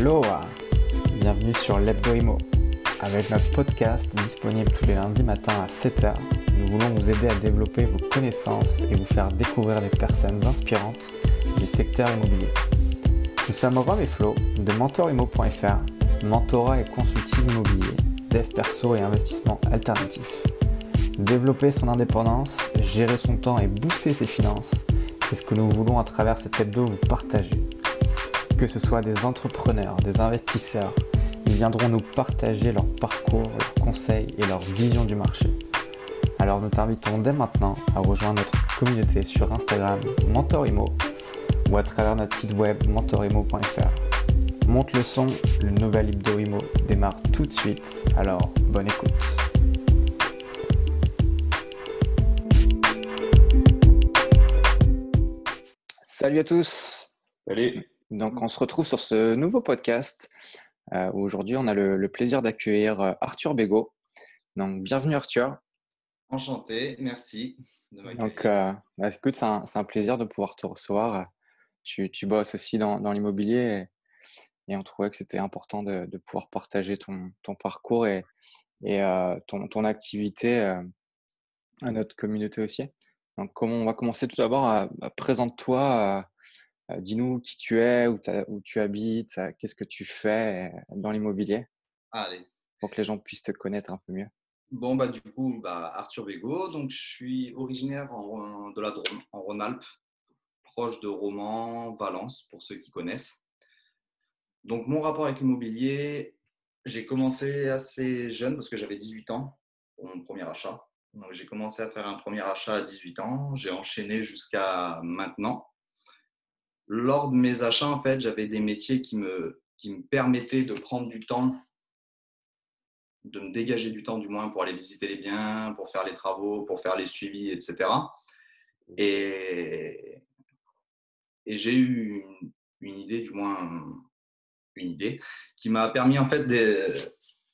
Aloha Bienvenue sur l'Hebdo Imo. Avec notre podcast disponible tous les lundis matins à 7h, nous voulons vous aider à développer vos connaissances et vous faire découvrir des personnes inspirantes du secteur immobilier. Nous sommes Rob et Flo de mentorimo.fr, mentorat et consulting immobilier, dev perso et investissement alternatif. Développer son indépendance, gérer son temps et booster ses finances, c'est ce que nous voulons à travers cet hebdo vous partager. Que ce soit des entrepreneurs, des investisseurs, ils viendront nous partager leur parcours, leurs conseils et leur vision du marché. Alors nous t'invitons dès maintenant à rejoindre notre communauté sur Instagram Mentorimo ou à travers notre site web mentorimo.fr. Monte le son, le nouvel Hebdo Imo démarre tout de suite, alors bonne écoute. Salut à tous Salut Donc on se retrouve sur ce nouveau podcast euh, où aujourd'hui on a le, le plaisir d'accueillir euh, Arthur Bégaud. Donc bienvenue Arthur. Enchanté, merci de m'accueillir. Donc euh, bah, écoute, c'est un, plaisir de pouvoir te recevoir. Tu, tu bosses aussi dans, dans l'immobilier et, et on trouvait que c'était important de, de pouvoir partager ton, ton parcours et, et euh, ton, ton activité à notre communauté aussi. Donc comment on va commencer? Tout d'abord à, à présente-toi. Euh, Dis-nous qui tu es, où, tu habites, euh, qu'est-ce que tu fais euh, dans l'immobilier? Allez. pour que les gens puissent te connaître un peu mieux. Bon, bah, du coup, bah, Arthur Bégaud, donc je suis originaire en- de la Drôme, en Rhône-Alpes, proche de Romans, Valence, pour ceux qui connaissent. Donc, mon rapport avec l'immobilier, j'ai commencé assez jeune parce que j'avais 18 ans pour mon premier achat. Donc, j'ai commencé à faire un premier achat à 18 ans, j'ai enchaîné jusqu'à maintenant. Lors de mes achats, en fait, j'avais des métiers qui me, qui me permettaient de prendre du temps de me dégager du temps du moins pour aller visiter les biens, pour faire les travaux, pour faire les suivis, etc. Et, et j'ai eu une, une idée, du moins une idée, qui m'a permis en fait de,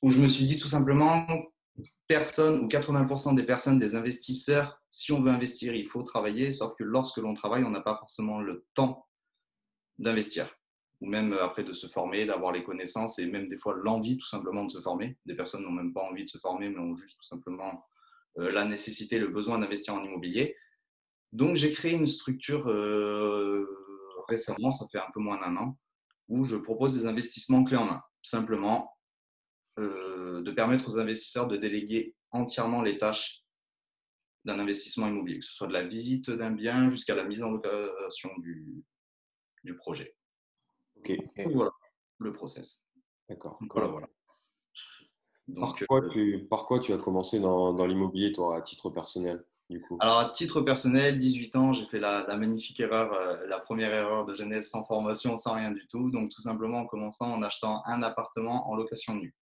où je me suis dit tout simplement, personne ou 80% des personnes, des investisseurs, si on veut investir, il faut travailler, sauf que lorsque l'on travaille, on n'a pas forcément le temps d'investir ou même euh, après de se former, d'avoir les connaissances et même des fois l'envie tout simplement de se former. Des personnes n'ont même pas envie de se former, mais ont juste tout simplement euh, la nécessité, le besoin d'investir en immobilier. Donc j'ai créé une structure euh, récemment, ça fait un peu moins d'un an, où je propose des investissements clés en main. Simplement de permettre aux investisseurs de déléguer entièrement les tâches d'un investissement immobilier, que ce soit de la visite d'un bien jusqu'à la mise en location du, du projet. Ok, Donc voilà le process. d'accord. Voilà, voilà. Par Donc, quoi, euh, tu, par quoi tu as commencé dans, dans l'immobilier, toi, à titre personnel, du coup? Alors, à titre personnel, 18 ans, j'ai fait la, la magnifique erreur, euh, la première erreur de jeunesse sans formation, sans rien du tout. Donc, tout simplement en commençant en achetant un appartement en location nue.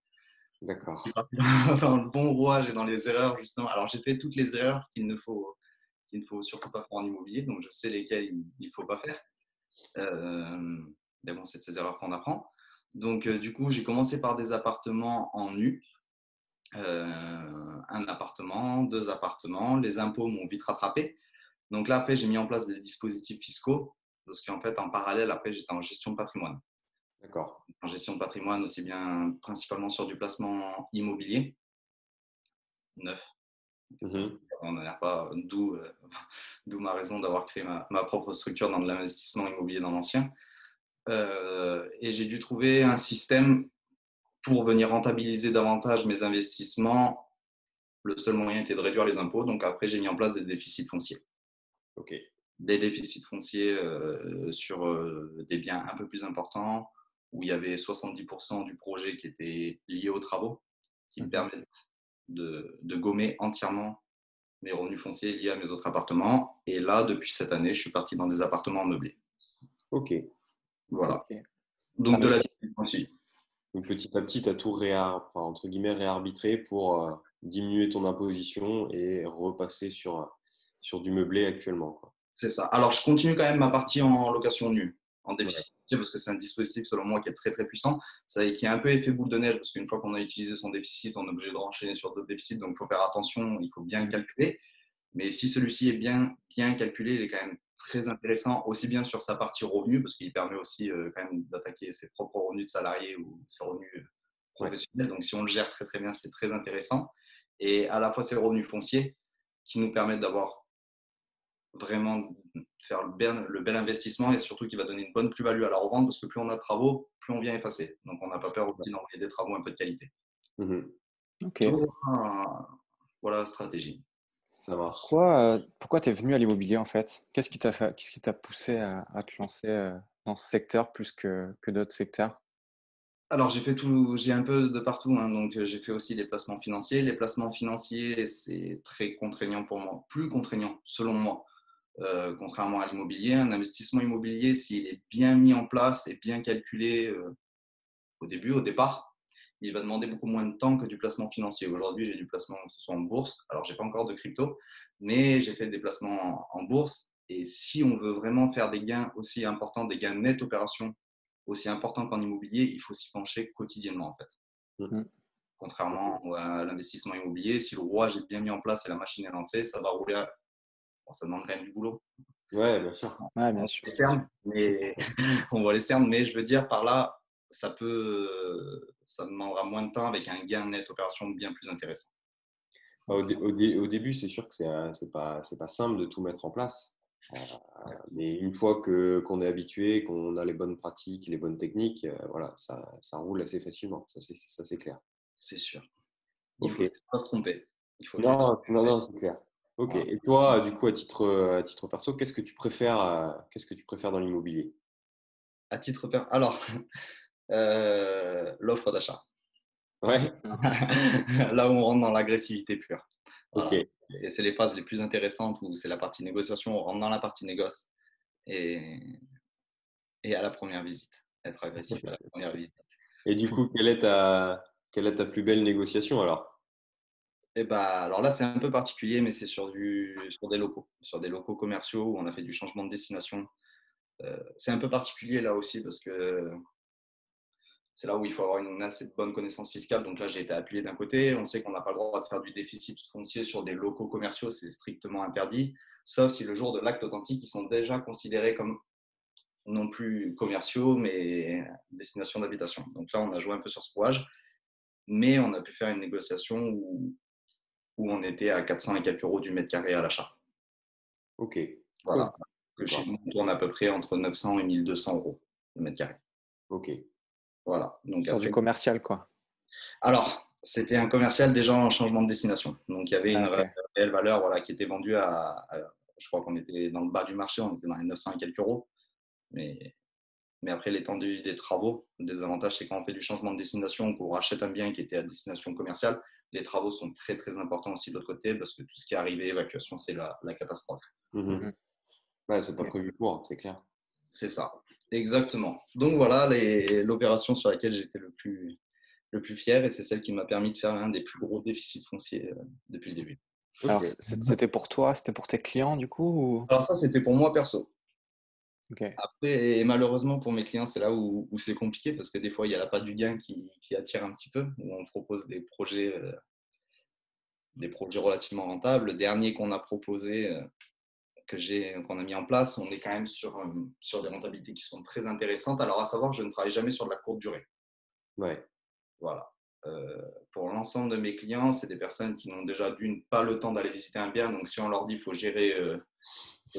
D'accord. dans le bon rouage et dans les erreurs, justement. Alors, j'ai fait toutes les erreurs qu'il ne faut, qu'il ne faut surtout pas faire en immobilier. Donc, je sais lesquelles il ne faut pas faire. Euh, mais bon, c'est de ces erreurs qu'on apprend. Donc, euh, du coup, j'ai commencé par des appartements en nu. Euh, un appartement, deux appartements. Les impôts m'ont vite rattrapé. Donc là, après, j'ai mis en place des dispositifs fiscaux parce qu'en fait, en parallèle, après, j'étais en gestion de patrimoine. D'accord. En gestion de patrimoine, aussi bien principalement sur du placement immobilier neuf. Mhm. On n'en a pas, d'où euh, d'où ma raison d'avoir créé ma, ma propre structure dans de l'investissement immobilier dans l'ancien. Euh, et j'ai dû trouver un système pour venir rentabiliser davantage mes investissements. Le seul moyen était de réduire les impôts. Donc après, j'ai mis en place des déficits fonciers. Ok. Des déficits fonciers euh, sur euh, des biens un peu plus importants, où il y avait 70% du projet qui était lié aux travaux, qui me Mhm. permettent de, de gommer entièrement mes revenus fonciers liés à mes autres appartements. Et là, depuis cette année, je suis parti dans des appartements meublés. Ok. Voilà. Donc de la Investi. aussi. Donc petit à petit, tu as tout réar... enfin, entre guillemets, réarbitré pour euh, diminuer ton imposition et repasser sur, euh, sur du meublé actuellement. C'est ça. Alors, je continue quand même ma partie en location nue, en déficit, parce que c'est un dispositif, selon moi, qui est très, très puissant. Ça, qui a un peu effet boule de neige, parce qu'une fois qu'on a utilisé son déficit, on est obligé de renchaîner sur d'autres déficits. Donc, il faut faire attention, il faut bien le calculer. Mais si celui-ci est bien, bien calculé, il est quand même très intéressant, aussi bien sur sa partie revenu, parce qu'il permet aussi euh, quand même d'attaquer ses propres revenus de salarié ou ses revenus euh, professionnels. Donc, si on le gère très très bien, c'est très intéressant. Et à la fois ses revenus fonciers qui nous permettent d'avoir vraiment faire le bel, le bel, investissement et surtout qui va donner une bonne plus-value à la revente parce que plus on a de travaux, plus on vient effacer. Donc, on n'a pas peur aussi d'envoyer des travaux un peu de qualité. Mmh Ok. voilà la stratégie. Ça marche. Pourquoi, pourquoi tu es venu à l'immobilier en fait? Qu'est-ce qui t'a fait, qu'est-ce qui t'a poussé à, à, te lancer euh, dans ce secteur plus que, que d'autres secteurs? Alors j'ai fait tout, j'ai un peu de partout, hein, donc j'ai fait aussi des placements financiers. Les placements financiers, c'est très contraignant pour moi, plus contraignant selon moi, euh, contrairement à l'immobilier. Un investissement immobilier, s'il est bien mis en place et bien calculé euh, au début, au départ, il va demander beaucoup moins de temps que du placement financier. Aujourd'hui, j'ai du placement que ce soit en bourse. Alors, j'ai pas encore de crypto, mais j'ai fait des placements en, bourse. Et si on veut vraiment faire des gains aussi importants, des gains nets opérations aussi importants qu'en immobilier, il faut s'y pencher quotidiennement en fait. Mmh. Contrairement à l'investissement immobilier, si le rouage est bien mis en place et la machine est lancée, ça va rouler. À... Bon, ça demande quand même du boulot. Ouais, bien sûr. Ouais, bien sûr. Les cernes, mais on voit les cernes, mais je veux dire par là, ça peut, ça demandera moins de temps avec un gain net opération bien plus intéressant. Au, au, début, c'est sûr que c'est n'est pas, pas simple de tout mettre en place. Euh, mais une fois qu'on est habitué, qu'on a les bonnes pratiques, les bonnes techniques, euh, voilà, ça, ça, roule assez facilement. Ça, c'est clair. C'est sûr. Il ne faut pas se tromper. Il faut non, non, non, c'est clair. Ok. Et toi, du coup, à titre, à titre perso, qu'est-ce que tu préfères, euh, qu'est-ce que tu préfères dans l'immobilier? À titre perso, alors, euh, l'offre d'achat. Ouais. Là où on rentre dans l'agressivité pure. Et c'est les phases les plus intéressantes où c'est la partie négociation, on rentre dans la partie négoce et, et à la première visite, être agressif à la première visite. Et du coup, quelle est ta, quelle est ta plus belle négociation alors? Eh bah, alors là, c'est un peu particulier, mais c'est sur des locaux, sur des locaux commerciaux où on a fait du changement de destination. Euh, c'est un peu particulier là aussi parce que c'est là où il faut avoir une assez bonne connaissance fiscale. Donc là, j'ai été appuyé d'un côté. On sait qu'on n'a pas le droit de faire du déficit foncier sur des locaux commerciaux, c'est strictement interdit, sauf si le jour de l'acte authentique, ils sont déjà considérés comme non plus commerciaux, mais destination d'habitation. Donc là, on a joué un peu sur ce rouage, mais on a pu faire une négociation où, où on était à 400 et quelques euros du mètre carré à l'achat. Ok. Voilà. Que chez nous, on tourne à peu près entre 900 et 1200 euros le mètre carré. Ok. Voilà. Donc Sur du commercial, quoi. Alors, c'était un commercial déjà en changement de destination. Donc, il y avait une réelle valeur voilà, qui était vendue à, je crois qu'on était dans le bas du marché, on était dans les 900 et quelques euros. Mais, mais après l'étendue des travaux, le désavantage, c'est quand on fait du changement de destination, qu'on rachète un bien qui était à destination commerciale, les travaux sont très très importants aussi de l'autre côté parce que tout ce qui est arrivé, évacuation, c'est la, catastrophe. Mmh mmh. Ouais, c'est pas prévu pour, c'est clair. C'est ça. Exactement. Donc voilà l'opération sur laquelle j'étais le plus, le plus fier et c'est celle qui m'a permis de faire un des plus gros déficits fonciers euh, depuis le début. Alors c'était pour toi, c'était pour tes clients du coup Alors ça c'était pour moi perso. Après, malheureusement pour mes clients, c'est là où, c'est compliqué parce que des fois il y a la pas du gain qui, attire un petit peu, où on propose des projets, euh, des projets relativement rentables. Le dernier qu'on a proposé, euh, que j'ai qu'on a mis en place, on est quand même sur, euh, sur des rentabilités qui sont très intéressantes. Alors, à savoir, je ne travaille jamais sur de la courte durée. Ouais. Voilà. Pour l'ensemble de mes clients, c'est des personnes qui n'ont déjà d'une pas le temps d'aller visiter un bien. Donc, si on leur dit qu'il faut gérer,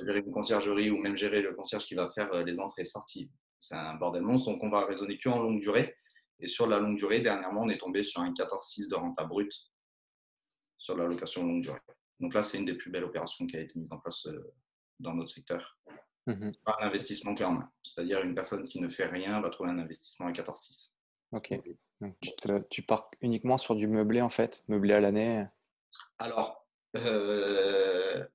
gérer une conciergerie ou même gérer le concierge qui va faire les entrées et sorties, c'est un bordel monstre. Donc, on va raisonner que en longue durée. Et sur la longue durée, dernièrement, on est tombé sur un 14,6 de renta brut sur la location longue durée. Donc là, c'est une des plus belles opérations qui a été mise en place euh, dans notre secteur. Mmh Pas un investissement clé en main. C'est-à-dire une personne qui ne fait rien va trouver un investissement à 14,6. Ok. Donc tu, pars uniquement sur du meublé en fait, meublé à l'année? Alors, euh,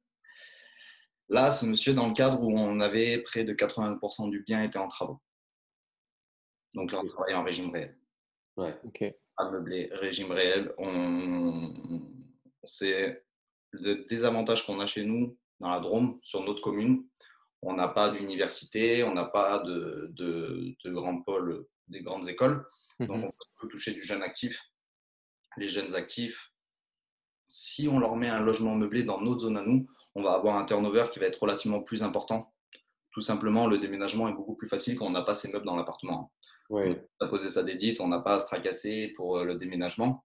là, ce monsieur, dans le cadre où on avait près de 80% du bien était en travaux. Donc là, on travaille en régime réel. Ouais. Ok. Pas meublé, régime réel. On, c'est le désavantage qu'on a chez nous, dans la Drôme, sur notre commune, on n'a pas d'université, on n'a pas de, de, de, grands pôles, des grandes écoles. Mmh Donc, on peut toucher du jeune actif. Les jeunes actifs, si on leur met un logement meublé dans notre zone à nous, on va avoir un turnover qui va être relativement plus important. Tout simplement, le déménagement est beaucoup plus facile quand on n'a pas ses meubles dans l'appartement. Oui. On a posé sa dédite, on n'a pas à se tracasser pour euh, le déménagement.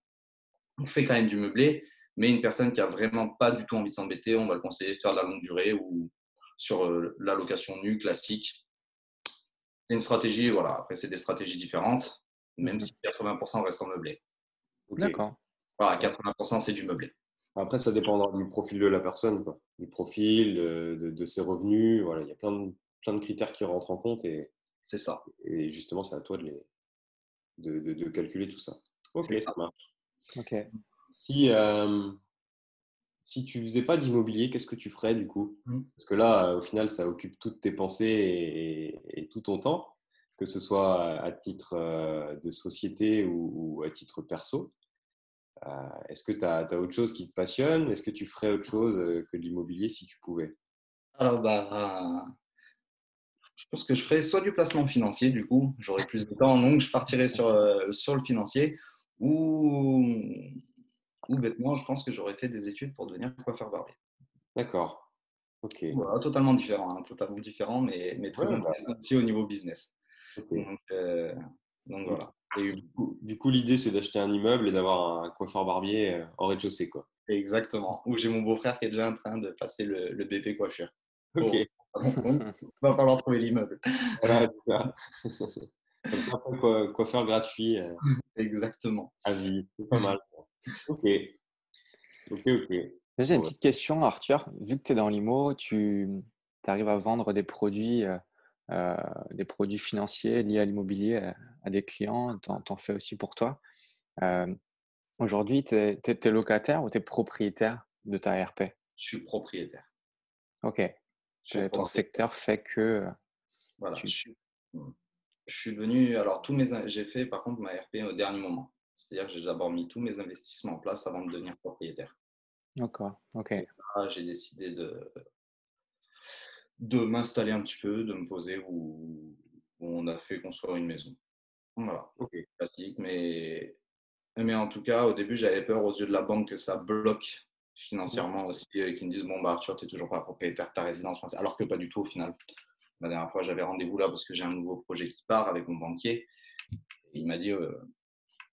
On fait quand même du meublé, mais une personne qui a vraiment pas du tout envie de s'embêter, on va le conseiller de faire de la longue durée ou sur euh, la location nue classique. C'est une stratégie, voilà. Après, c'est des stratégies différentes, même Mhm. si 80% reste en meublé. D'accord. Voilà, 80% c'est du meublé. Après, ça dépendra du profil de la personne, quoi. du profil, de, de ses revenus. Voilà, il y a plein de, plein de critères qui rentrent en compte et, C'est ça. et justement, c'est à toi de, les, de, de- de calculer tout ça. Ok, ça ça. marche. Si, euh, si tu faisais pas d'immobilier, qu'est-ce que tu ferais du coup? Mm. Parce que là, au final, ça occupe toutes tes pensées et, et- et tout ton temps, que ce soit à titre euh, de société ou, ou à titre perso. Euh, Est-ce que tu as, autre chose qui te passionne? Est-ce que tu ferais autre chose euh, que de l'immobilier si tu pouvais? Alors, bah, je pense que je ferais soit du placement financier, du coup, j'aurais plus de temps, donc je partirais sur, euh, sur le financier, ou, ou bêtement, je pense que j'aurais fait des études pour devenir coiffeur barbier. D'accord. Ok. Voilà, totalement différent, hein, totalement différent, mais, mais très Ouais, bah. intéressant aussi au niveau business. Donc, euh, donc voilà. Et Du coup, du coup, l'idée, c'est d'acheter un immeuble et d'avoir un coiffeur barbier euh, en rez-de-chaussée. quoi. exactement. Où j'ai mon beau-frère qui est déjà en train de passer le, le BP coiffure. Ok. Va falloir trouver l'immeuble. Voilà, c'est ça. Comme ça, après, quoi- coiffeur gratuit euh, Exactement. à vie. C'est pas mal. Ok. Ok, ok. J'ai une Ouais. petite question, Arthur. Vu que tu es dans l'IMO, tu arrives à vendre des produits, euh, euh, des produits financiers liés à l'immobilier à, à des clients. Tu en, fais aussi pour toi. Euh, Aujourd'hui, tu es, locataire ou tu es propriétaire de ta RP Je suis propriétaire. Ok. Ton secteur fait que. euh, Voilà, Tu- je, suis, je suis devenu. Alors, tous mes, j'ai fait par contre ma RP au dernier moment. C'est-à-dire que j'ai d'abord mis tous mes investissements en place avant de devenir propriétaire. D'accord. Ok. Là, j'ai décidé de, de m'installer un petit peu, de me poser où, où on a fait construire une maison. Voilà, Ok. classique. Mais, mais en tout cas, au début, j'avais peur aux yeux de la banque que ça bloque financièrement aussi, et qu'ils me disent Bon, bah, Arthur, tu n'es toujours pas propriétaire de ta résidence principale. Alors que pas du tout au final. La dernière fois, j'avais rendez-vous là parce que j'ai un nouveau projet qui part avec mon banquier. Et il m'a dit euh,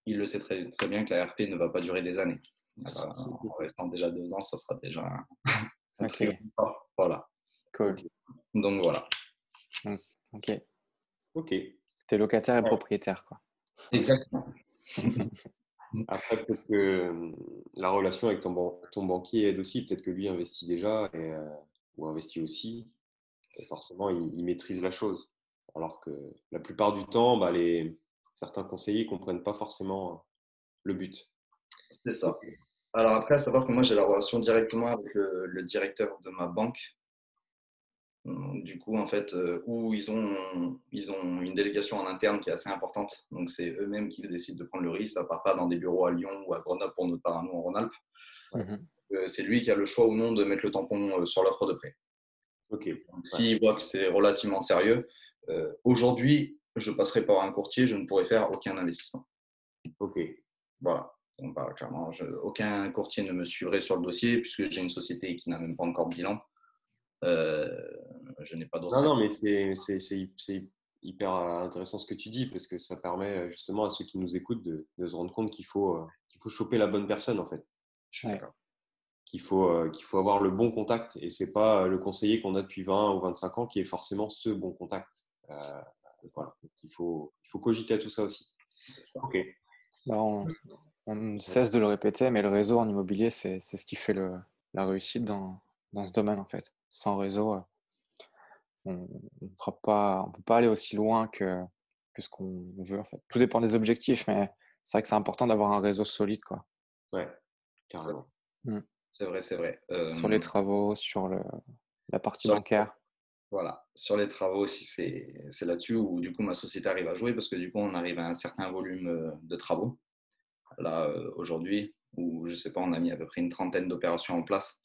il le sait très, très bien que la RP ne va pas durer des années. Alors, en restant déjà deux ans, ça sera déjà un, un Ok. très grand pas. Voilà. Cool. Donc voilà. Ok. Ok. Tu es locataire et propriétaire. Quoi. Exactement. Après, peut-être que euh, la relation avec ton, ban- ton banquier aide aussi. Peut-être que lui investit déjà et, euh, ou investit aussi. Et forcément, il, il maîtrise la chose. Alors que la plupart du temps, bah, les, certains conseillers ne comprennent pas forcément le but. C'est ça. Alors après, à savoir que moi, j'ai la relation directement avec le, le directeur de ma banque. Hum, Du coup, en fait, euh, où ils ont, ils ont une délégation en interne qui est assez importante. Donc, c'est eux-mêmes qui décident de prendre le risque. Ça part pas dans des bureaux à Lyon ou à Grenoble pour notre part à nous en Rhône-Alpes. Mhm. Euh, c'est lui qui a le choix ou non de mettre le tampon euh, sur l'offre de prêt. Ok. S'il voit que c'est relativement sérieux, euh, aujourd'hui, je passerai par un courtier, je ne pourrai faire aucun investissement. Ok. Voilà. Donc, bah, clairement, je- aucun courtier ne me suivrait sur le dossier puisque j'ai une société qui n'a même pas encore de bilan. Euh, je n'ai pas d'autre. Non, non, mais c'est c'est- c'est- c'est hyper intéressant ce que tu dis parce que ça permet euh, justement à ceux qui nous écoutent de, de se rendre compte qu'il faut, euh, qu'il faut choper la bonne personne en fait. Je suis Ouais. d'accord. Qu'il faut, euh, qu'il faut avoir le bon contact et c'est pas euh, le conseiller qu'on a depuis 20 ou 25 ans qui est forcément ce bon contact. Euh, voilà. Donc, il, faut, il faut cogiter à tout ça aussi. Ok. Bah, on, on ne cesse de le répéter, mais le réseau en immobilier, c'est c'est ce qui fait le- la réussite dans, dans ce domaine, en fait. Sans réseau, euh, on ne on peut pas aller aussi loin que, que ce qu'on veut, en fait. Tout dépend des objectifs, mais c'est vrai que c'est important d'avoir un réseau solide, quoi. Ouais, carrément. C'est vrai, c'est vrai. Euh, Sur les travaux, sur le, la partie Sur- bancaire. Voilà. Sur les travaux aussi, c'est c'est là-dessus où du coup ma société arrive à jouer parce que du coup on arrive à un certain volume euh, de travaux. Là, euh, aujourd'hui, où je sais pas, on a mis à peu près une trentaine d'opérations en place.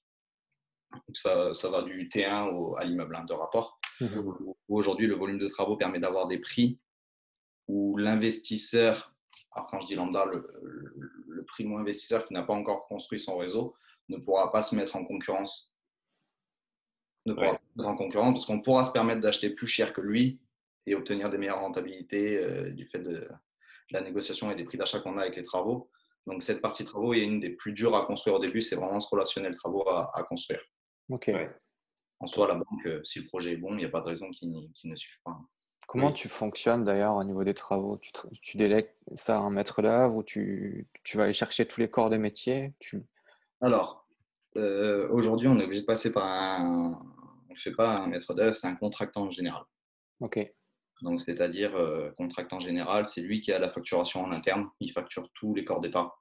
Donc, ça, ça va du T1 au, à l'immeuble hein, de rapport. Mhm. aujourd'hui, le volume de travaux permet d'avoir des prix où l'investisseur, alors quand je dis lambda, le, le, le primo investisseur qui n'a pas encore construit son réseau ne pourra pas se mettre en concurrence ne pourra pas être en concurrent parce qu'on pourra se permettre d'acheter plus cher que lui et obtenir des meilleures rentabilités euh, du fait de la négociation et des prix d'achat qu'on a avec les travaux. Donc cette partie travaux est une des plus dures à construire au début. C'est vraiment ce relationnel travaux à, construire. Ok. En soi, la banque, euh, si le projet est bon, il n'y a pas de raison qu'il ne suive pas. Comment tu fonctionnes d'ailleurs au niveau des travaux? Tu, tu, délègues ça à un maître d'œuvre ou tu, tu, vas aller chercher tous les corps des métiers? Tu... Alors, euh, aujourd'hui, on est obligé de passer par un. On ne fait pas un maître d'œuvre, c'est un contractant général. Ok. Donc, c'est-à-dire, euh, contractant général, c'est lui qui a la facturation en interne. Il facture tous les corps d'État.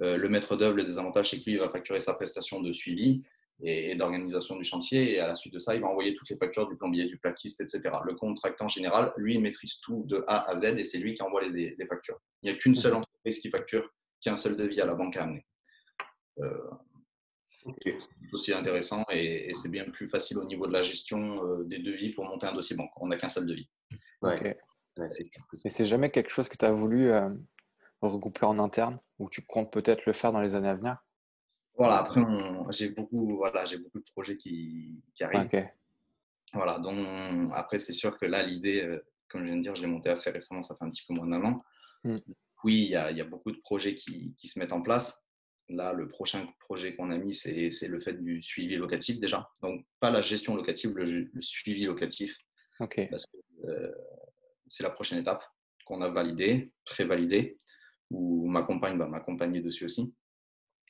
Euh, le maître d'œuvre, le désavantage, c'est qu'il va facturer sa prestation de suivi et, d'organisation du chantier. Et à la suite de ça, il va envoyer toutes les factures du plombier, du plaquiste, etc. Le contractant général, lui, il maîtrise tout de A à Z et c'est lui qui envoie les, factures. Il n'y a qu'une seule entreprise qui facture, qui a un seul devis à la banque à amener. Euh, c'est aussi intéressant et, c'est bien plus facile au niveau de la gestion euh, des devis pour monter un dossier banque. On n'a qu'un seul devis. Ouais. Et c'est jamais quelque chose que tu as voulu euh, regrouper en interne ou tu comptes peut-être le faire dans les années à venir? Voilà, après, j'ai beaucoup, voilà, beaucoup de projets qui, qui arrivent. Voilà, donc après, c'est sûr que là, l'idée, euh, comme je viens de dire, je l'ai monté assez récemment, ça fait un petit peu moins d'un an. Hmm. Oui, il y, a, y, a beaucoup de projets qui, qui, se mettent en place. Là, le prochain projet qu'on a mis, c'est le fait du suivi locatif déjà. Donc, pas la gestion locative, le, suivi locatif. Ok. Parce que euh, c'est la prochaine étape qu'on a validée, pré-validée, où ma compagne va m'accompagner dessus aussi,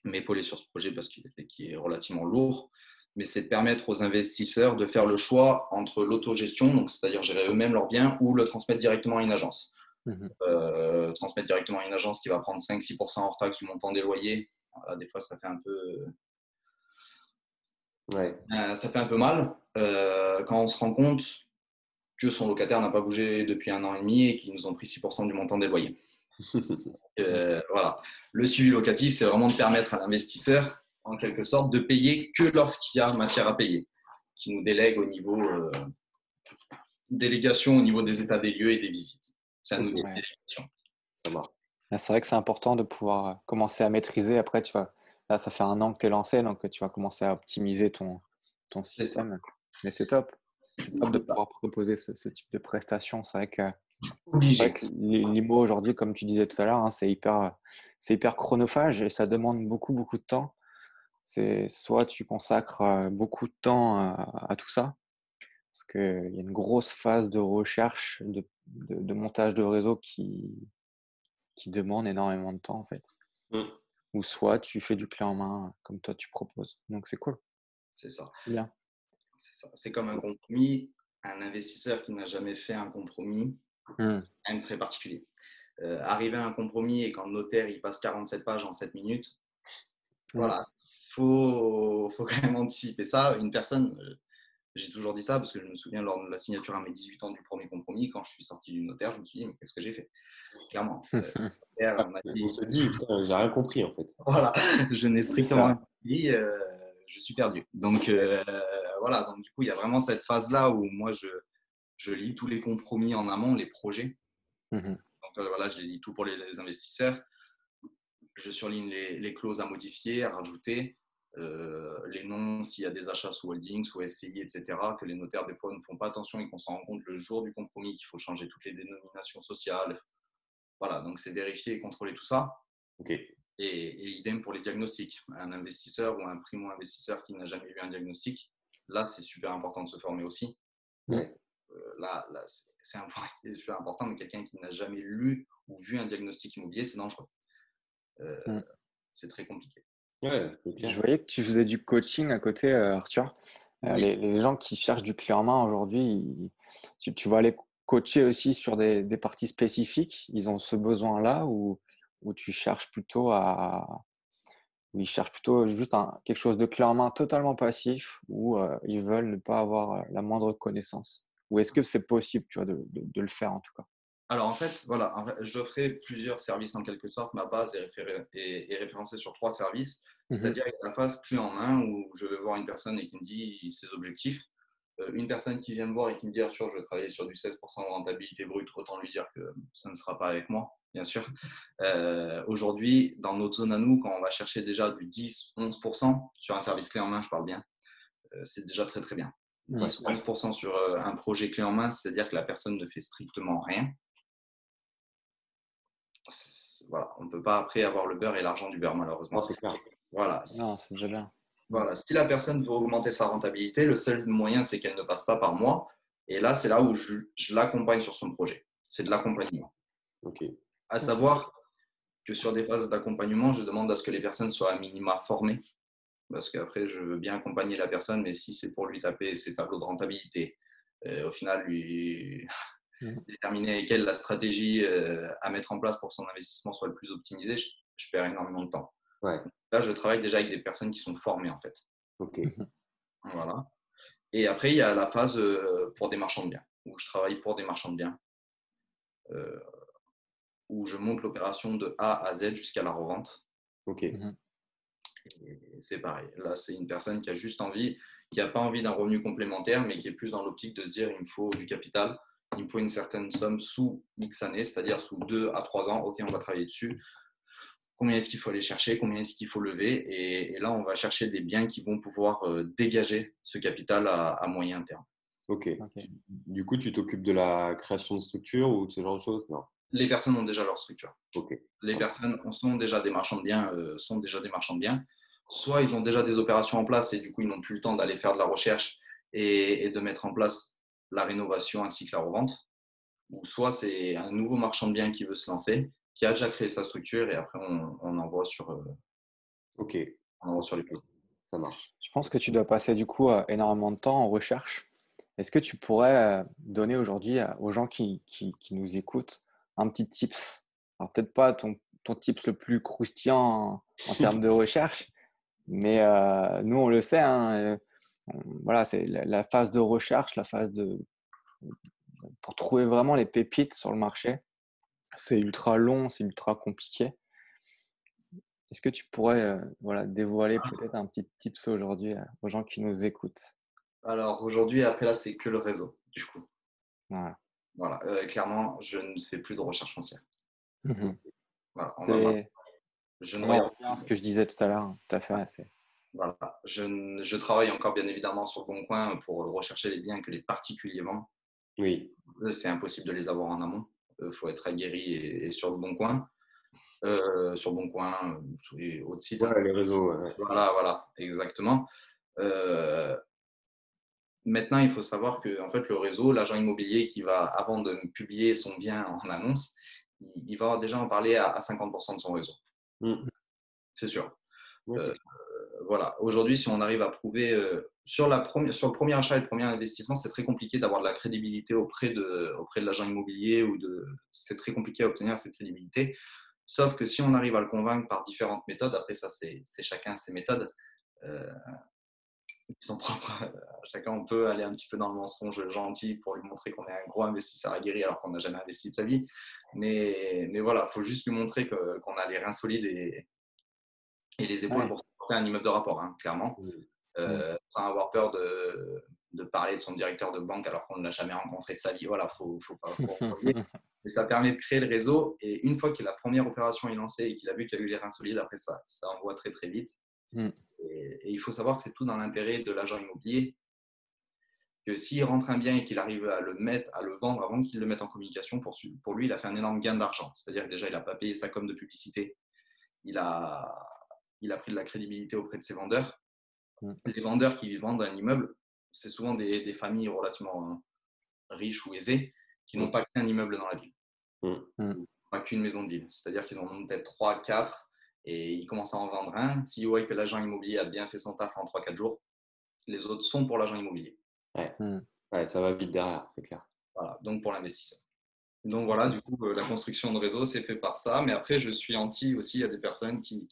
m'épauler sur ce projet parce qu'il est relativement lourd. Mais c'est de permettre aux investisseurs de faire le choix entre l'autogestion, donc c'est-à-dire gérer eux-mêmes leurs biens, ou le transmettre directement à une agence. Mmh euh, transmettre directement à une agence qui va prendre 5-6% hors taxe du montant des loyers. des fois, ça fait un peu. Ouais. Euh, ça fait un peu mal. quand on se rend compte que son locataire n'a pas bougé depuis un an et demi et qu'ils nous ont pris 6% du montant des loyers. Euh, voilà. Le suivi locatif, c'est vraiment de permettre à l'investisseur, en quelque sorte, de payer que lorsqu'il y a matière à payer, qui nous délègue au niveau euh, délégation, au niveau des états des lieux et des visites. C'est un outil de délégation. Ah, c'est vrai que c'est important de pouvoir commencer à maîtriser. Après, tu vois, là, ça fait un an que tu es lancé, donc tu vas commencer à optimiser ton, ton système. Mais c'est top. C'est top de pouvoir proposer ce, type de prestation. C'est vrai que, l'IMO aujourd'hui, comme tu disais tout à l'heure, hein, c'est hyper, hyper chronophage et ça demande beaucoup, beaucoup de temps. C'est soit tu consacres euh, beaucoup de temps à, tout ça, parce qu'il y a une grosse phase de recherche, de, de, montage de réseau qui, qui demande énormément de temps en fait. Mmh. Ou soit tu fais du clé en main comme toi tu proposes. Donc c'est cool. C'est ça. C'est bien. C'est comme un compromis. Un investisseur qui n'a jamais fait un compromis, mmh. c'est quand même très particulier. Euh, arriver à un compromis et quand le notaire il passe 47 pages en 7 minutes, mmh. voilà, il faut, faut, quand même anticiper ça. Une personne, euh, j'ai toujours dit ça parce que je me souviens lors de la signature à mes 18 ans du premier compromis, quand je suis sorti du notaire, je me suis dit, mais qu'est-ce que j'ai fait? Clairement. Euh, on se dit, putain, j'ai rien compris en fait. Voilà, je n'ai strictement rien compris, je suis perdu. Donc, voilà, donc du coup, il y a vraiment cette phase-là où moi, je, je lis tous les compromis en amont, les projets. Mmh donc euh, voilà, je les lis tout pour les, investisseurs. Je surligne les, les, clauses à modifier, à rajouter, euh, les noms s'il y a des achats sous holding, sous SCI, etc., que les notaires des fois ne font pas attention et qu'on s'en rend compte le jour du compromis qu'il faut changer toutes les dénominations sociales. Voilà, donc c'est vérifier et contrôler tout ça. Et, et, idem pour les diagnostics. Un investisseur ou un primo-investisseur qui n'a jamais eu un diagnostic, Là, c'est super important de se former aussi. Euh, là, là c'est un point qui est super important, mais quelqu'un qui n'a jamais lu ou vu un diagnostic immobilier, c'est dangereux. Euh, c'est très compliqué. Je voyais que tu faisais du coaching à côté, euh, Arthur. Les, gens qui cherchent du clé en main aujourd'hui, tu, tu, vas les coacher aussi sur des, des parties spécifiques? Ils ont ce besoin-là ou, ou tu cherches plutôt à, ils cherchent plutôt juste quelque chose de clé en main totalement passif ou euh, ils veulent ne pas avoir euh, la moindre connaissance? Ou est-ce que c'est possible tu vois, de, de, le faire en tout cas? Alors en fait, voilà, j'offrais plusieurs services en quelque sorte. Ma base est, est, référencée sur trois services. Mmh C'est-à-dire la phase clé en main où je vais voir une personne et qui me dit ses objectifs. Euh, une personne qui vient me voir et qui me dit Arthur, je veux travailler sur du 16% de rentabilité brute, autant lui dire que ça ne sera pas avec moi bien sûr. Euh, aujourd'hui, dans notre zone à nous, quand on va chercher déjà du 10-11% sur un service clé en main, je parle bien, euh, c'est déjà très très bien. 10 ou 11% sur euh, un projet clé en main, c'est-à-dire que la personne ne fait strictement rien. Voilà, on ne peut pas après avoir le beurre et l'argent du beurre, malheureusement. c'est clair. Voilà. Non, c'est déjà bien. Voilà, si la personne veut augmenter sa rentabilité, le seul moyen, c'est qu'elle ne passe pas par moi. Et là, c'est là où je, je l'accompagne sur son projet. C'est de l'accompagnement. Ok. À savoir que sur des phases d'accompagnement, je demande à ce que les personnes soient à minima formées. Parce qu'après, je veux bien accompagner la personne, mais si c'est pour lui taper ses tableaux de rentabilité, euh, au final, lui Mhm. déterminer avec elle la stratégie euh, à mettre en place pour que son investissement soit le plus optimisé, je, je perds énormément de temps. Ouais. Là, je travaille déjà avec des personnes qui sont formées, en fait. Ok. Voilà. Et après, il y a la phase euh, pour des marchands de biens, où je travaille pour des marchands de biens, euh, où je monte l'opération de A à Z jusqu'à la revente. Ok. Et c'est pareil. Là, c'est une personne qui a juste envie, qui n'a pas envie d'un revenu complémentaire, mais qui est plus dans l'optique de se dire il me faut du capital, il me faut une certaine somme sous X années, c'est-à-dire sous 2 à 3 ans. Ok, on va travailler dessus. Combien est-ce qu'il faut aller chercher? Combien est-ce qu'il faut lever? Et, et là, on va chercher des biens qui vont pouvoir euh, dégager ce capital à, à moyen terme. Ok. Ok. Du coup, tu t'occupes de la création de structure ou de ce genre de choses? Non. Les personnes ont déjà leur structure. Les personnes sont déjà des marchands de biens, euh, sont déjà des marchands de biens. Soit ils ont déjà des opérations en place et du coup ils n'ont plus le temps d'aller faire de la recherche et, et de mettre en place la rénovation ainsi que la revente. Ou soit c'est un nouveau marchand de biens qui veut se lancer, qui a déjà créé sa structure et après on, on envoie sur, euh, Ok. on envoie sur les pays. Ça marche. Je pense que tu dois passer du coup euh, énormément de temps en recherche. Est-ce que tu pourrais donner aujourd'hui aux gens qui, qui- qui nous écoutent un petit tips Alors peut-être pas ton, ton tips le plus croustillant en, en termes de recherche, mais euh, nous on le sait, hein, euh, on- voilà, c'est la, la phase de recherche, la phase de pour trouver vraiment les pépites sur le marché. C'est ultra long, c'est ultra compliqué. Est-ce que tu pourrais euh, voilà, dévoiler peut-être un petit tips aujourd'hui euh, aux gens qui nous écoutent? Alors aujourd'hui, après là, c'est que le réseau du coup. Voilà. Voilà, Euh, clairement, je ne fais plus de recherche foncière. Mhm. Voilà, on va je ne on regarde à ce que je disais tout à l'heure. hein, Tout à fait. Voilà. Je, travaille encore bien évidemment sur le bon coin pour rechercher les biens que les particuliers vendent. Oui. Eux, C'est impossible de les avoir en amont. Il faut être aguerri et, et sur le bon coin. Euh, sur le bon coin euh, et autres sites. Ouais, les réseaux. ouais. Voilà, voilà, exactement. Euh, maintenant, il faut savoir que en fait, le réseau, l'agent immobilier qui va, avant de publier son bien en annonce, il, il va déjà en parler à, à 50% de son réseau. Mm. C'est sûr. Euh, voilà. Aujourd'hui, si on arrive à prouver euh, sur, la première, sur le premier achat et le premier investissement, c'est très compliqué d'avoir de la crédibilité auprès de, auprès de l'agent immobilier ou de. C'est très compliqué à obtenir cette crédibilité. Sauf que si on arrive à le convaincre par différentes méthodes, après ça, c'est c'est chacun ses méthodes. euh, qui sont propres à chacun. On peut aller un petit peu dans le mensonge gentil pour lui montrer qu'on est un gros investisseur aguerri alors qu'on n'a jamais investi de sa vie. Mais, mais voilà, il faut juste lui montrer qu'on a les reins solides et, et les épaules Ouais. pour supporter un immeuble de rapport, hein, clairement. Euh, sans avoir peur de, de parler de son directeur de banque alors qu'on ne l'a jamais rencontré de sa vie. Voilà, faut, faut pas. faut-. Et ça permet de créer le réseau. Et une fois que la première opération est lancée et qu'il a vu qu'il a eu les reins solides, après ça, ça envoie très très vite. Mm. Et, et il faut savoir que c'est tout dans l'intérêt de l'agent immobilier. Que s'il rentre un bien et qu'il arrive à le mettre, à le vendre avant qu'il le mette en communication, pour, lui, il a fait un énorme gain d'argent. C'est-à-dire que déjà, il n'a pas payé sa com de publicité. Il a, il a pris de la crédibilité auprès de ses vendeurs. Mm. Les vendeurs qui vendent un immeuble, c'est souvent des, des familles relativement euh, riches ou aisées qui n'ont Mm. pas qu'un immeuble dans la ville. Mm. Mm. Pas qu'une maison de ville. C'est-à-dire qu'ils en ont peut-être 3, 4 et ils commencent à en vendre un. S'ils voient que l'agent immobilier a bien fait son taf en 3-4 jours, les autres sont pour l'agent immobilier. Ouais, ça va vite derrière, c'est clair. Voilà, donc pour l'investisseur. Donc voilà, du coup, euh, la construction de réseau, c'est fait par ça. Mais après, je suis anti aussi, il y a des personnes qui,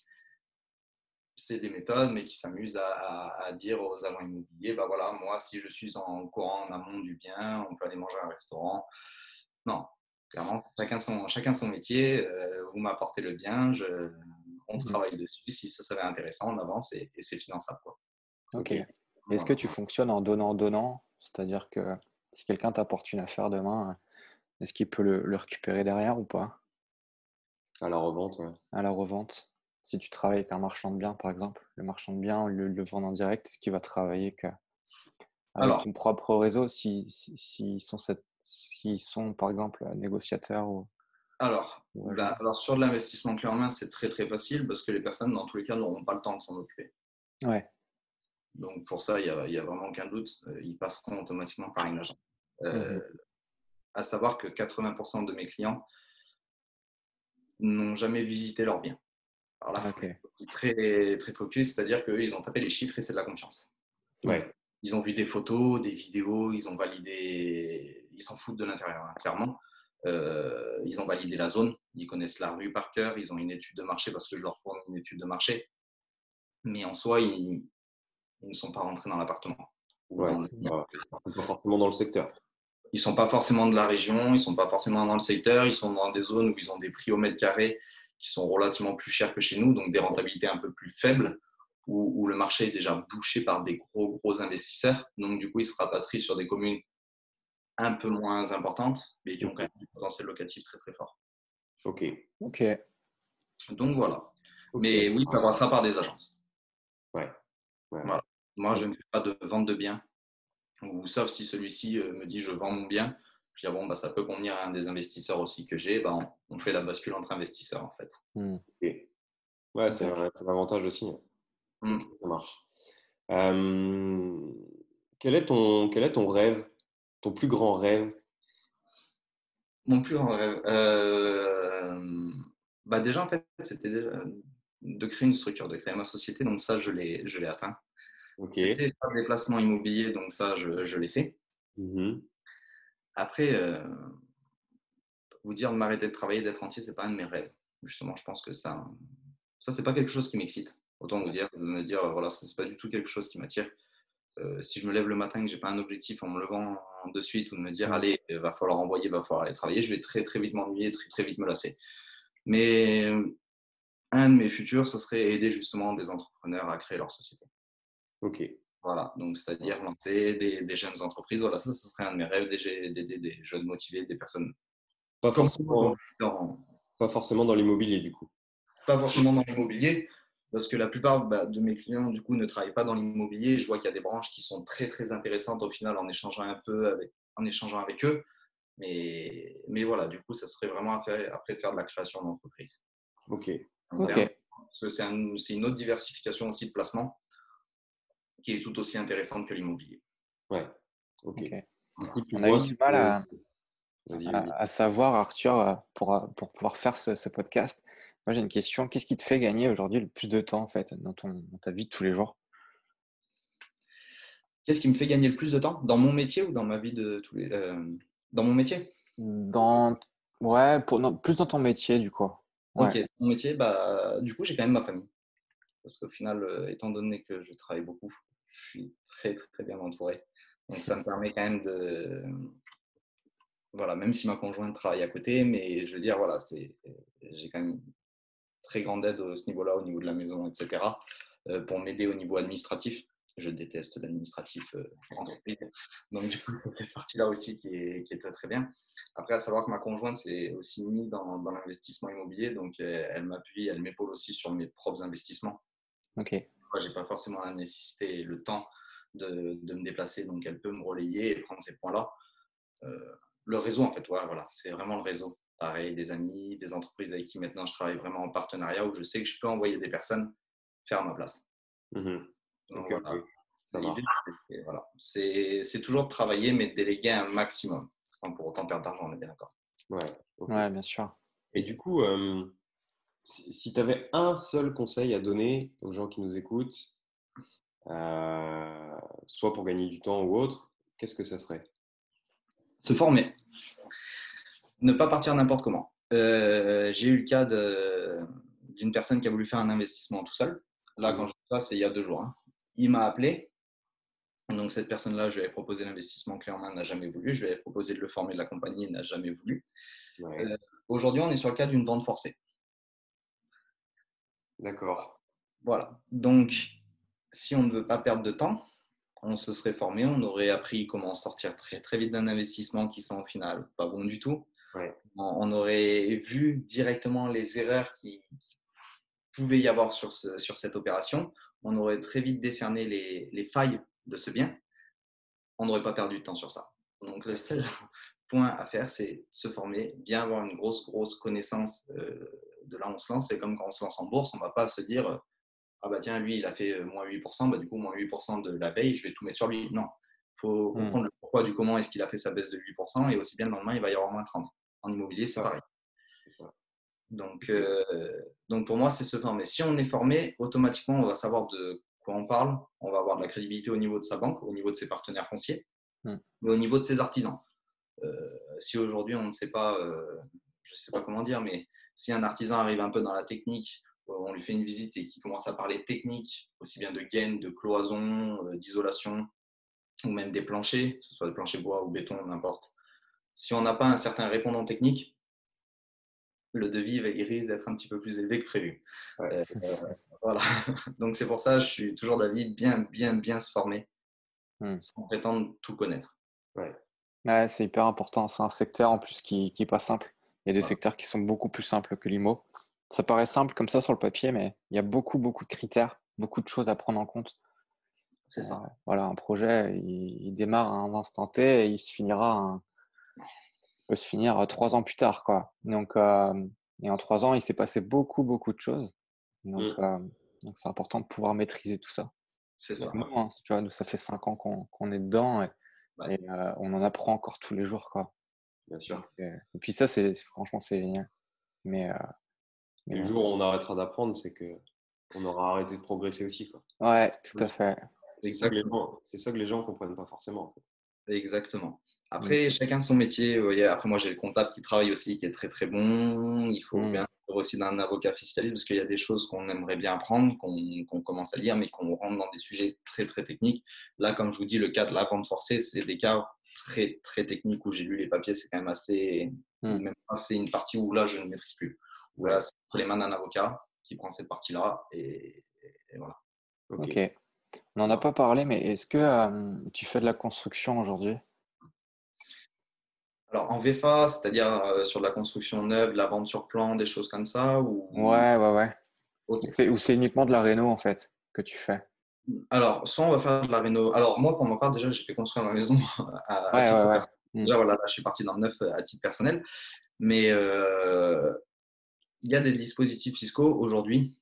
c'est des méthodes, mais qui s'amusent à, à- à dire aux agents immobiliers, bah voilà, moi, si je suis en courant en amont du bien, on peut aller manger à un restaurant. Non, clairement, chacun son, chacun son métier. euh, vous m'apportez le bien, je, on Mhm. travaille dessus. Si ça s'avère intéressant, on avance et, et c'est finançable. Quoi. Ok. Est-ce que tu fonctionnes en donnant-donnant? C'est-à-dire que si quelqu'un t'apporte une affaire demain, est-ce qu'il peut le, le récupérer derrière ou pas? À la revente, ouais. à la revente Si tu travailles avec un marchand de biens, par exemple, le marchand de biens, au lieu de le vendre en direct, est-ce qu'il va travailler que Alors, ton propre réseau, s'ils si, si, sont, si sont, par exemple, négociateurs ou... Alors, bah, alors sur de l'investissement clé en main, c'est très très facile parce que les personnes, dans tous les cas, n'auront pas le temps de s'en occuper. Ouais. Donc pour ça, il n'y a, a, vraiment aucun doute, euh, ils passeront automatiquement par une agent. Euh, mmh à savoir que 80% de mes clients n'ont jamais visité leur bien. Alors là, c'est très, très focus, c'est-à-dire qu'eux, ils ont tapé les chiffres et c'est de la confiance. Ouais. Ils ont vu des photos, des vidéos, ils ont validé, ils s'en foutent de l'intérieur, hein, clairement. Euh, ils ont validé la zone, ils connaissent la rue par cœur, ils ont une étude de marché parce que je leur fournis une étude de marché. Mais en soi, ils, ne sont pas rentrés dans l'appartement. Ouais, pas forcément dans le secteur. Ils ne sont pas forcément de la région, ils ne sont pas forcément dans le secteur, ils sont dans des zones où ils ont des prix au mètre carré qui sont relativement plus chers que chez nous, donc des rentabilités un peu plus faibles, où, où le marché est déjà bouché par des gros, gros investisseurs. Donc, du coup, ils se rapatrient sur des communes un peu moins importantes, mais qui ont quand même un potentiel locatif très, très fort. Ok. Ok. Donc, voilà. mais oui, ça passera par des agences. Ouais. Voilà. Moi, je ne fais pas de vente de biens ou sauf si celui-ci euh, me dit je vends mon bien, je dis bon, bah, ça peut convenir à un des investisseurs aussi que j'ai, bah, on, fait la bascule entre investisseurs en fait. Mmh. Ouais, c'est un, avantage aussi. Hein. Mmh. Ça marche. quel, est ton, quel est ton rêve, ton plus grand rêve? Mon plus grand rêve euh, bah Déjà, en fait, c'était de créer une structure, de créer ma société. Donc ça, je l'ai atteint. C'était pas des placements immobiliers, donc ça, je, je l'ai fait. Mmh Après, euh, vous dire de m'arrêter de travailler, d'être entier, c'est pas un de mes rêves. Justement, je pense que ça, ça c'est pas quelque chose qui m'excite. Autant vous dire, de me dire, voilà, c'est pas du tout quelque chose qui m'attire. Euh, si je me lève le matin et que j'ai pas un objectif en me levant de suite ou de me dire, allez, il va falloir envoyer, va falloir aller travailler, je vais très très vite m'ennuyer, très très vite me lasser. Mais un de mes futurs, ça serait aider justement des entrepreneurs à créer leur société. Ok. Voilà, donc c'est-à-dire lancer des, jeunes entreprises. Voilà, ça, ce serait un de mes rêves, d'aider des, jeunes motivés, des personnes. Pas forcément, dans, pas forcément dans l'immobilier, du coup. Pas forcément dans l'immobilier, parce que la plupart bah, de mes clients, du coup, ne travaillent pas dans l'immobilier. Je vois qu'il y a des branches qui sont très, très intéressantes au final en échangeant un peu avec, en échangeant avec eux. Mais, mais voilà, du coup, ça serait vraiment à faire, après faire de la création d'entreprise. Ok. Parce que c'est une autre diversification aussi de placement qui est tout aussi intéressante que l'immobilier. Ouais, ok. On a eu du mal à, à, savoir, Arthur, euh, pour, pour pouvoir faire ce, podcast. Moi, j'ai une question. Qu'est-ce qui te fait gagner aujourd'hui le plus de temps, en fait, dans, ton, dans ta vie de tous les jours? Qu'est-ce qui me fait gagner le plus de temps? Dans mon métier ou dans ma vie de tous les. Euh, dans mon métier? Dans. Ouais, pour, plus dans ton métier, du coup. Ok, mon métier, bah, du coup, j'ai quand même ma famille. Parce qu'au final, étant donné que je travaille beaucoup, je suis très, très bien entouré. Donc, ça me permet quand même de. Voilà, même si ma conjointe travaille à côté, mais je veux dire, voilà, c'est, j'ai quand même très grande aide à ce niveau-là, au niveau de la maison, etc., euh, pour m'aider au niveau administratif. Je déteste l'administratif euh, entreprise. Donc, du coup, cette partie-là aussi qui est, qui est très, très bien. Après, à savoir que ma conjointe s'est aussi mise dans, dans l'investissement immobilier. Donc, elle m'appuie, elle m'épaule aussi sur mes propres investissements. Ok je n'ai pas forcément la nécessité et le temps de, de, me déplacer, donc elle peut me relayer et prendre ces points-là. Euh, le réseau, en fait, voilà, c'est vraiment le réseau. Pareil, des amis, des entreprises avec qui maintenant je travaille vraiment en partenariat où je sais que je peux envoyer des personnes faire ma place. Mmh donc, voilà. C'est toujours de travailler, mais de déléguer un maximum, sans pour autant perdre d'argent, on est bien d'accord. Ouais, ouais, bien sûr. Et du coup, euh, si, tu avais un seul conseil à donner aux gens qui nous écoutent, euh, soit pour gagner du temps ou autre, qu'est-ce que ça serait? Se former. Ne pas partir n'importe comment. Euh, j'ai eu le cas d'une personne qui a voulu faire un investissement tout seul. Là, quand je dis ça, c'est il y a deux jours. Hein. Il m'a appelé. Donc, cette personne-là, je lui avais proposé l'investissement clé en main, n'a jamais voulu. Je lui avais proposé de le former de la compagnie, n'a jamais voulu. Euh, aujourd'hui, on est sur le cas d'une vente forcée. D'accord. Voilà. Donc, si on ne veut pas perdre de temps, on se serait formé, on aurait appris comment sortir très très vite d'un investissement qui sont au final pas bon du tout. On, aurait vu directement les erreurs qui, pouvaient y avoir sur, ce, sur cette opération. On aurait très vite décerné les, les, failles de ce bien. on n'aurait pas perdu de temps sur ça. Donc, le seul point à faire, c'est se former, bien avoir une grosse, grosse connaissance euh, de là où on se lance. C'est comme quand on se lance en bourse, on ne va pas se dire Ah bah tiens, lui, il a fait moins 8%, bah, du coup, moins 8% de la veille, je vais tout mettre sur lui. Non, faut hmm. comprendre le pourquoi du comment est-ce qu'il a fait sa baisse de 8%, et aussi bien le lendemain, il va y avoir moins 30%. En immobilier, c'est pareil. Donc, euh, donc, pour moi, c'est se former. Si on est formé, automatiquement, on va savoir de quoi on parle, on va avoir de la crédibilité au niveau de sa banque, au niveau de ses partenaires fonciers, mais hmm. au niveau de ses artisans. Euh, si aujourd'hui on ne sait pas, euh, je ne sais pas comment dire, mais si un artisan arrive un peu dans la technique, on lui fait une visite et qui commence à parler technique, aussi bien de gaine, de cloison, d'isolation, ou même des planchers, que ce soit des planchers bois ou béton, n'importe. Si on n'a pas un certain répondant technique, le devis il risque d'être un petit peu plus élevé que prévu. voilà. Donc c'est pour ça, je suis toujours d'avis bien, bien, bien se former, hmm. sans prétendre tout connaître. Ouais. Ouais, c'est hyper important. C'est un secteur en plus qui n'est pas simple. Il y a des secteurs qui sont beaucoup plus simples que l'IMO. Ça paraît simple comme ça sur le papier, mais il y a beaucoup, beaucoup de critères, beaucoup de choses à prendre en compte. C'est ça. Euh, voilà, un projet, il, démarre à un instant T et il se finira, peut se finir euh, trois ans plus tard, quoi. Donc, euh, et en trois ans, il s'est passé beaucoup, beaucoup de choses. Donc, mmh. donc c'est important de pouvoir maîtriser tout ça. C'est ça. Hein, tu vois, nous, ça fait cinq ans qu'on est dedans. Et, et on en apprend encore tous les jours, quoi. Bien sûr. Et, puis ça, c'est franchement, c'est génial. Mais, le jour où on arrêtera d'apprendre, c'est que on aura arrêté de progresser aussi, quoi. Ouais, tout à fait. C'est ça, que les gens, ça que les gens comprennent pas forcément. Exactement. Après, mmh. chacun son métier. Voyez, après, moi, j'ai le comptable qui travaille aussi, qui est très très bon. Il faut mmh. bien aussi d'un avocat fiscaliste parce qu'il y a des choses qu'on aimerait bien apprendre, qu'on commence à lire, mais qu'on rentre dans des sujets très très techniques. Là, comme je vous dis, le cas de la vente forcée, c'est des cas très très techniques où j'ai lu les papiers, c'est quand même assez, même c'est une partie où là je ne maîtrise plus. Voilà, c'est entre les mains d'un avocat qui prend cette partie-là et, voilà. ok. On n'en a pas parlé, mais est-ce que euh, tu fais de la construction aujourd'hui? Alors en VFA, c'est-à-dire euh, sur de la construction neuve, de la vente sur plan, des choses comme ça ou... Ouais, ouais, ouais. Ou c'est uniquement de la réno en fait que tu fais? Alors, soit on va faire de la réno. Alors moi, pour ma part, déjà, j'ai fait construire ma maison à, ouais, ouais. Hmm. Déjà, voilà, là, je suis parti dans le neuf à titre personnel. Mais euh, il y a des dispositifs fiscaux aujourd'hui.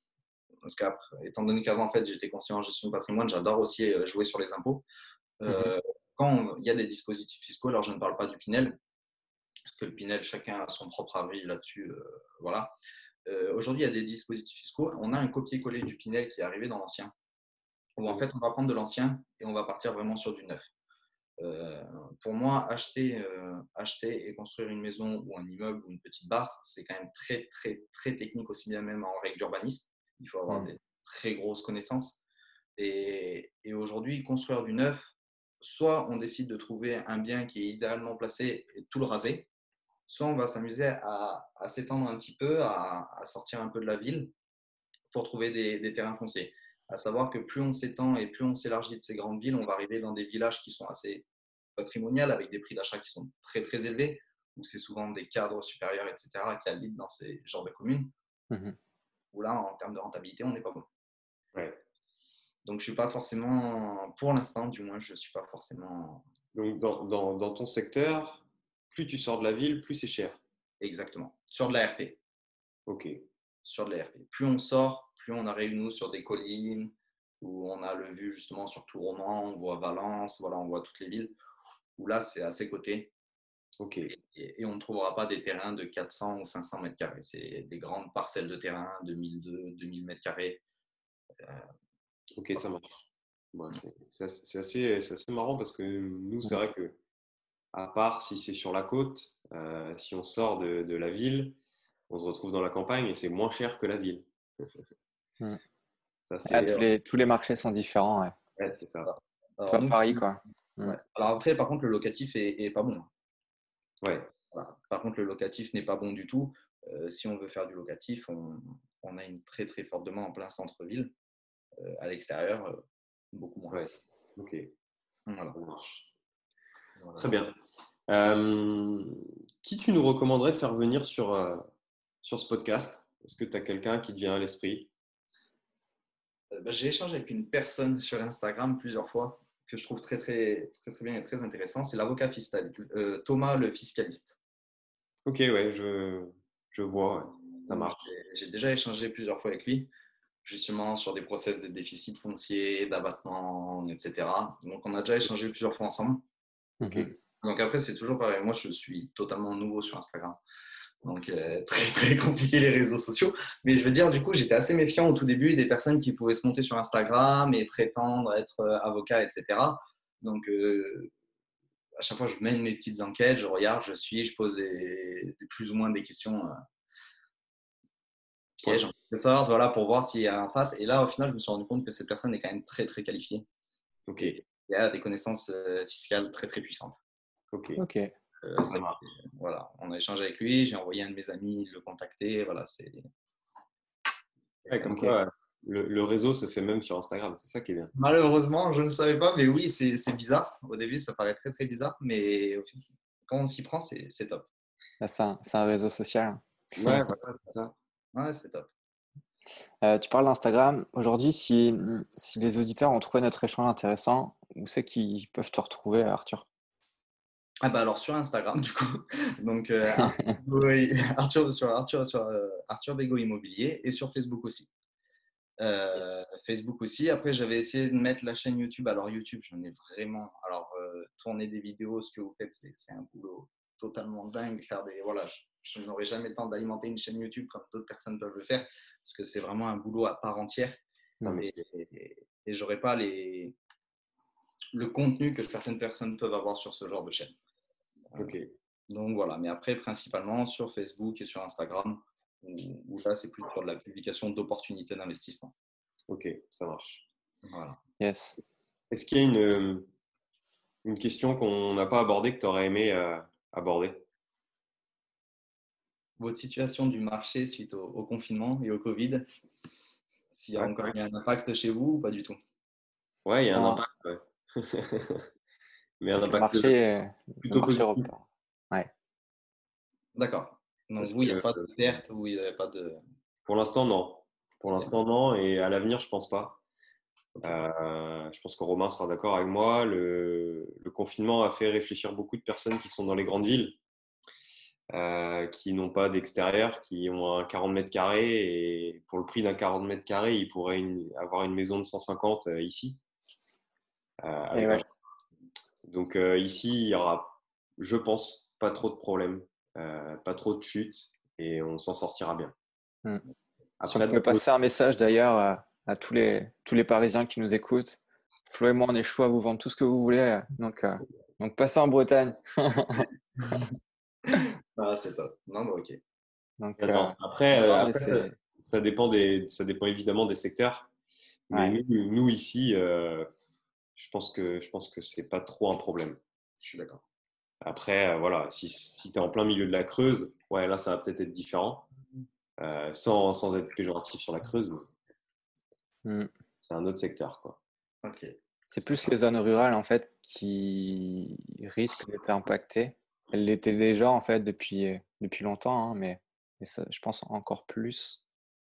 Parce qu'étant donné qu'avant, en fait, j'étais conseiller en gestion de patrimoine, j'adore aussi euh, jouer sur les impôts. Mmh quand il y a des dispositifs fiscaux, alors je ne parle pas du Pinel, parce que le Pinel, chacun a son propre avis là-dessus. Euh, voilà. Euh, aujourd'hui, il y a des dispositifs fiscaux. On a un copier-coller du Pinel qui est arrivé dans l'ancien, où en fait, on va prendre de l'ancien et on va partir vraiment sur du neuf. Euh, pour moi, acheter, acheter et construire une maison ou un immeuble ou une petite barre, c'est quand même très, très, très technique, aussi bien même en règle d'urbanisme. Il faut avoir mmh. des très grosses connaissances. Et, et aujourd'hui, construire du neuf, soit on décide de trouver un bien qui est idéalement placé et tout le raser, soit on va s'amuser à, s'étendre un petit peu, à, sortir un peu de la ville pour trouver des, terrains fonciers. À savoir que plus on s'étend et plus on s'élargit de ces grandes villes, on va arriver dans des villages qui sont assez patrimoniales, avec des prix d'achat qui sont très très élevés, où c'est souvent des cadres supérieurs, etc., qui habitent dans ces genres de communes, mmh où là, en termes de rentabilité, on n'est pas bon. Donc, je suis pas forcément, pour l'instant, du moins, je ne suis pas forcément. Donc, dans, dans, dans, ton secteur, plus tu sors de la ville, plus c'est cher. Exactement. Sur de la RP. OK. Sur de la RP. Plus on sort, plus on arrive, nous, sur des collines, où on a le vue justement sur tout Roman, on voit Valence, voilà, on voit toutes les villes, où là, c'est à ses côtés. OK. Et, on ne trouvera pas des terrains de 400 ou 500 mètres carrés. C'est des grandes parcelles de terrain de 1002, 2000 mètres carrés. Euh, Ok, ça marche. c'est assez, assez, marrant parce que nous, c'est vrai que, à part si c'est sur la côte, euh, si on sort de, de, la ville, on se retrouve dans la campagne et c'est moins cher que la ville. Hmm. Ça, ah, tous, les, tous, les, marchés sont différents. Ouais, c'est ça. C'est pas pareil, quoi. Alors après, par contre, le locatif est, pas bon. Ouais. Par contre, le locatif n'est pas bon du tout. Euh, si on veut faire du locatif, on, on, a une très très forte demande en plein centre-ville. Euh, à l'extérieur, euh, beaucoup moins. Ok. Voilà. Très bien. Qui tu nous recommanderais de faire venir sur, sur ce podcast? Est-ce que tu as quelqu'un qui te vient à l'esprit? Bah, J'ai échangé avec une personne sur Instagram plusieurs fois que je trouve très, très, très, très bien et très intéressant, c'est l'avocat fiscal, euh, Thomas le fiscaliste. Ok, ouais, je, je vois, ça marche. J'ai déjà échangé plusieurs fois avec lui, justement sur des process de déficit foncier, d'abattement, etc. Donc, on a déjà échangé plusieurs fois ensemble. Donc, après, c'est toujours pareil. Moi, je suis totalement nouveau sur Instagram. Donc, euh, très, très compliqué les réseaux sociaux. Mais je veux dire, du coup, j'étais assez méfiant au tout début des personnes qui pouvaient se monter sur Instagram et prétendre être euh, avocat, etc. Donc, euh, à chaque fois, je mène mes petites enquêtes, je regarde, je suis, je pose des, plus ou moins des questions pièges, en quelque sorte, voilà, pour voir s'il y a en face. Et là, au final, je me suis rendu compte que cette personne est quand même très, très qualifiée. Ok. Il a des connaissances fiscales très, très puissantes. Ok. Ok. Euh, voilà, on a échangé avec lui, j'ai envoyé un de mes amis le contacter. Voilà, c'est. comme quoi, le, réseau se fait même sur Instagram, c'est ça qui est bien. Malheureusement, je ne savais pas, mais oui, c'est bizarre. Au début, ça paraît très très bizarre, mais quand on s'y prend, c'est top. Ah, c'est un, réseau social. Ouais, c'est ça. Ouais, c'est top. Euh, tu parles d'Instagram. Aujourd'hui, si, si les auditeurs ont trouvé notre échange intéressant, où c'est qu'ils peuvent te retrouver, Arthur? Ah bah alors sur Instagram du coup, donc euh, Arthur, sur Arthur sur euh, Arthur Bego Immobilier et sur Facebook aussi. Euh, Facebook aussi. Après j'avais essayé de mettre la chaîne YouTube. Alors YouTube j'en ai vraiment. Alors tourner des vidéos, ce que vous faites c'est un boulot totalement dingue. Faire des voilà, je, n'aurais jamais le temps d'alimenter une chaîne YouTube comme d'autres personnes peuvent le faire parce que c'est vraiment un boulot à part entière. et, et, et j'aurais pas les le contenu que certaines personnes peuvent avoir sur ce genre de chaîne. Ok. Donc voilà, mais après, principalement sur Facebook et sur Instagram, où, là, c'est plus sur de la publication d'opportunités d'investissement. Ok, ça marche. Voilà. Yes. Est-ce qu'il y a une, une question qu'on n'a pas abordée que tu aurais aimé euh, aborder? Votre situation du marché suite au, confinement et au Covid S'il y a encore un impact chez vous ou pas du tout? Ouais, il y a un impact. Ouais. Mais un impact marché, plutôt positif. Ouais. D'accord. Donc, vous, il n'y a pas de perte ou il n'y avait pas de. Pour l'instant, non. Pour l'instant, non. Et à l'avenir, je pense pas. Euh, je pense que Romain sera d'accord avec moi. Le, le, confinement a fait réfléchir beaucoup de personnes qui sont dans les grandes villes, euh, qui n'ont pas d'extérieur, qui ont un 40 mètres carrés. Et pour le prix d'un 40 mètres carrés, ils pourraient avoir une maison de 150 euh, ici. Ouais. Donc euh, ici, il y aura, je pense, pas trop de problèmes, euh, pas trop de chutes et on s'en sortira bien. Hmm. si on peut passer un message d'ailleurs à, tous, les, tous les Parisiens qui nous écoutent, Flo et moi, on est chaud à vous vendre tout ce que vous voulez. Donc, euh, donc passez en Bretagne. ah, c'est top. Non, mais ok. Donc, après, ça, dépend des, ça dépend évidemment des secteurs. Mais nous, ici, je pense que je pense que c'est pas trop un problème. Je suis d'accord. Après, euh, voilà, si, si tu es en plein milieu de la Creuse, ouais, là, ça va peut-être être différent, euh, sans, sans, être péjoratif sur la Creuse. Hmm. C'est un autre secteur, quoi. Ok. C'est plus les zones rurales, en fait, qui risquent d'être impactées. Elles l'étaient déjà, en fait, depuis, depuis longtemps, hein, mais, mais ça, je pense encore plus.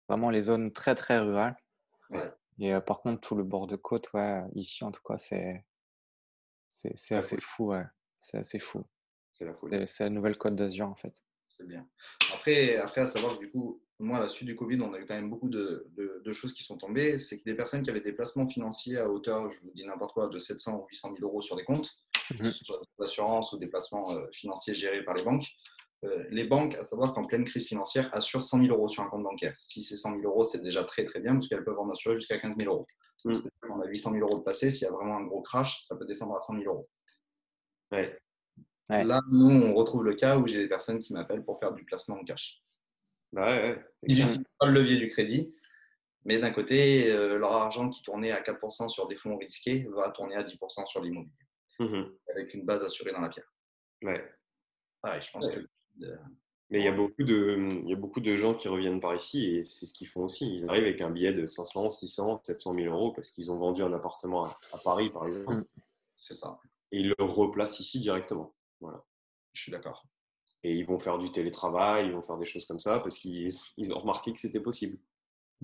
Vraiment les zones très, très rurales. Ouais. Et par contre, tout le bord de côte, ouais, ici en tout cas, c'est c'est assez fou, ouais. C'est assez fou. C'est la C'est la nouvelle Côte d'Azur en fait. C'est bien. Après, après, à savoir, du coup, moi, à la suite du Covid, on a eu quand même beaucoup de, de, choses qui sont tombées. C'est que des personnes qui avaient des placements financiers à hauteur, je vous dis n'importe quoi, de 700 ou 800 000 euros sur des comptes, mmh sur des assurances ou des placements financiers gérés par les banques, les banques, à savoir qu'en pleine crise financière, assurent 100 000 euros sur un compte bancaire. Si c'est 100 000 euros, c'est déjà très très bien parce qu'elles peuvent en assurer jusqu'à 15 000 euros. Mm. On a 800 000 euros de passé, s'il y a vraiment un gros crash, ça peut descendre à 100 000 euros. Là, nous, on retrouve le cas où j'ai des personnes qui m'appellent pour faire du placement en cash. Bah Ils n'utilisent pas le levier du crédit, mais d'un côté, euh, leur argent qui tournait à 4% sur des fonds risqués va tourner à 10% sur l'immobilier, mm-hmm. avec une base assurée dans la pierre. Ouais. je pense que mais il y, a beaucoup de, il y a beaucoup de gens qui reviennent par ici et c'est ce qu'ils font aussi. Ils arrivent avec un billet de 500, 600, 700 000 euros parce qu'ils ont vendu un appartement à, Paris, par exemple. Mm. C'est ça. Et ils le replacent ici directement. Voilà. Je suis d'accord. Et ils vont faire du télétravail, ils vont faire des choses comme ça parce qu'ils ont remarqué que c'était possible.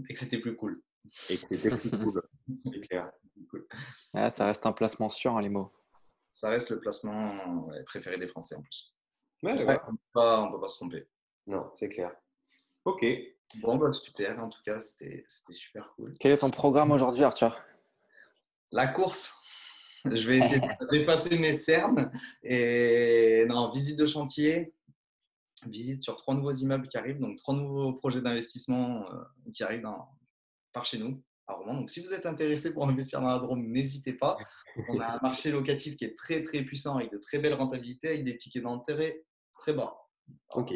Et que c'était plus cool. Et que c'était plus cool, c'est clair. ça reste un placement sûr, hein, les mots. Ça reste le placement préféré des Français en plus. Ouais, on ne peut, pas se tromper. Non, c'est clair. Ok. Bon, bah, super. En tout cas, c'était super cool. Quel est ton programme aujourd'hui, Arthur? La course. Je vais essayer de dépasser mes cernes. Et non, visite de chantier, visite sur trois nouveaux immeubles qui arrivent, donc trois nouveaux projets d'investissement euh, qui arrivent par chez nous à Rouen. Donc, si vous êtes intéressé pour investir dans la Drôme, n'hésitez pas. On a un marché locatif qui est très très puissant avec de très belles rentabilités, avec des tickets d'intérêt très bas. ok.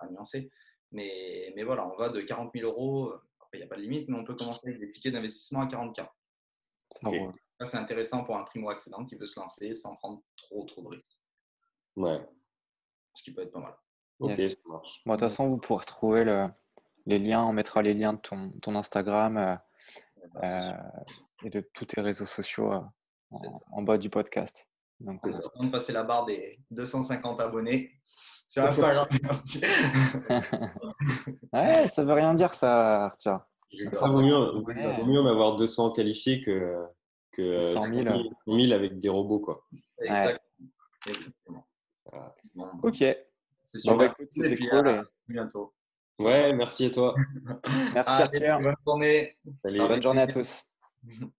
À nuancer. Mais, mais voilà, on va de 40 000 euros. Après, il n'y a pas de limite, mais on peut commencer avec des tickets d'investissement à 40K. C'est intéressant pour un primo-accédant qui veut se lancer sans prendre trop, trop de risques. Ouais. Ce qui peut être pas mal. Ok, de toute façon, vous pourrez retrouver le, les liens. On mettra les liens de ton, ton Instagram euh, bah, euh, et de tous tes réseaux sociaux euh, en, bas du podcast. Donc, on de passer la barre des 250 abonnés sur Instagram. ouais, ça veut rien dire, ça, Arthur. Ça vaut mieux, en avoir 200 qualifiés que, que 100 000. avec des robots. Quoi. Exactement. Ok. C'est super. Bah, c'était cool. À bientôt. Ouais, merci à toi? merci Arthur. Bonne journée. Bonne journée à tous.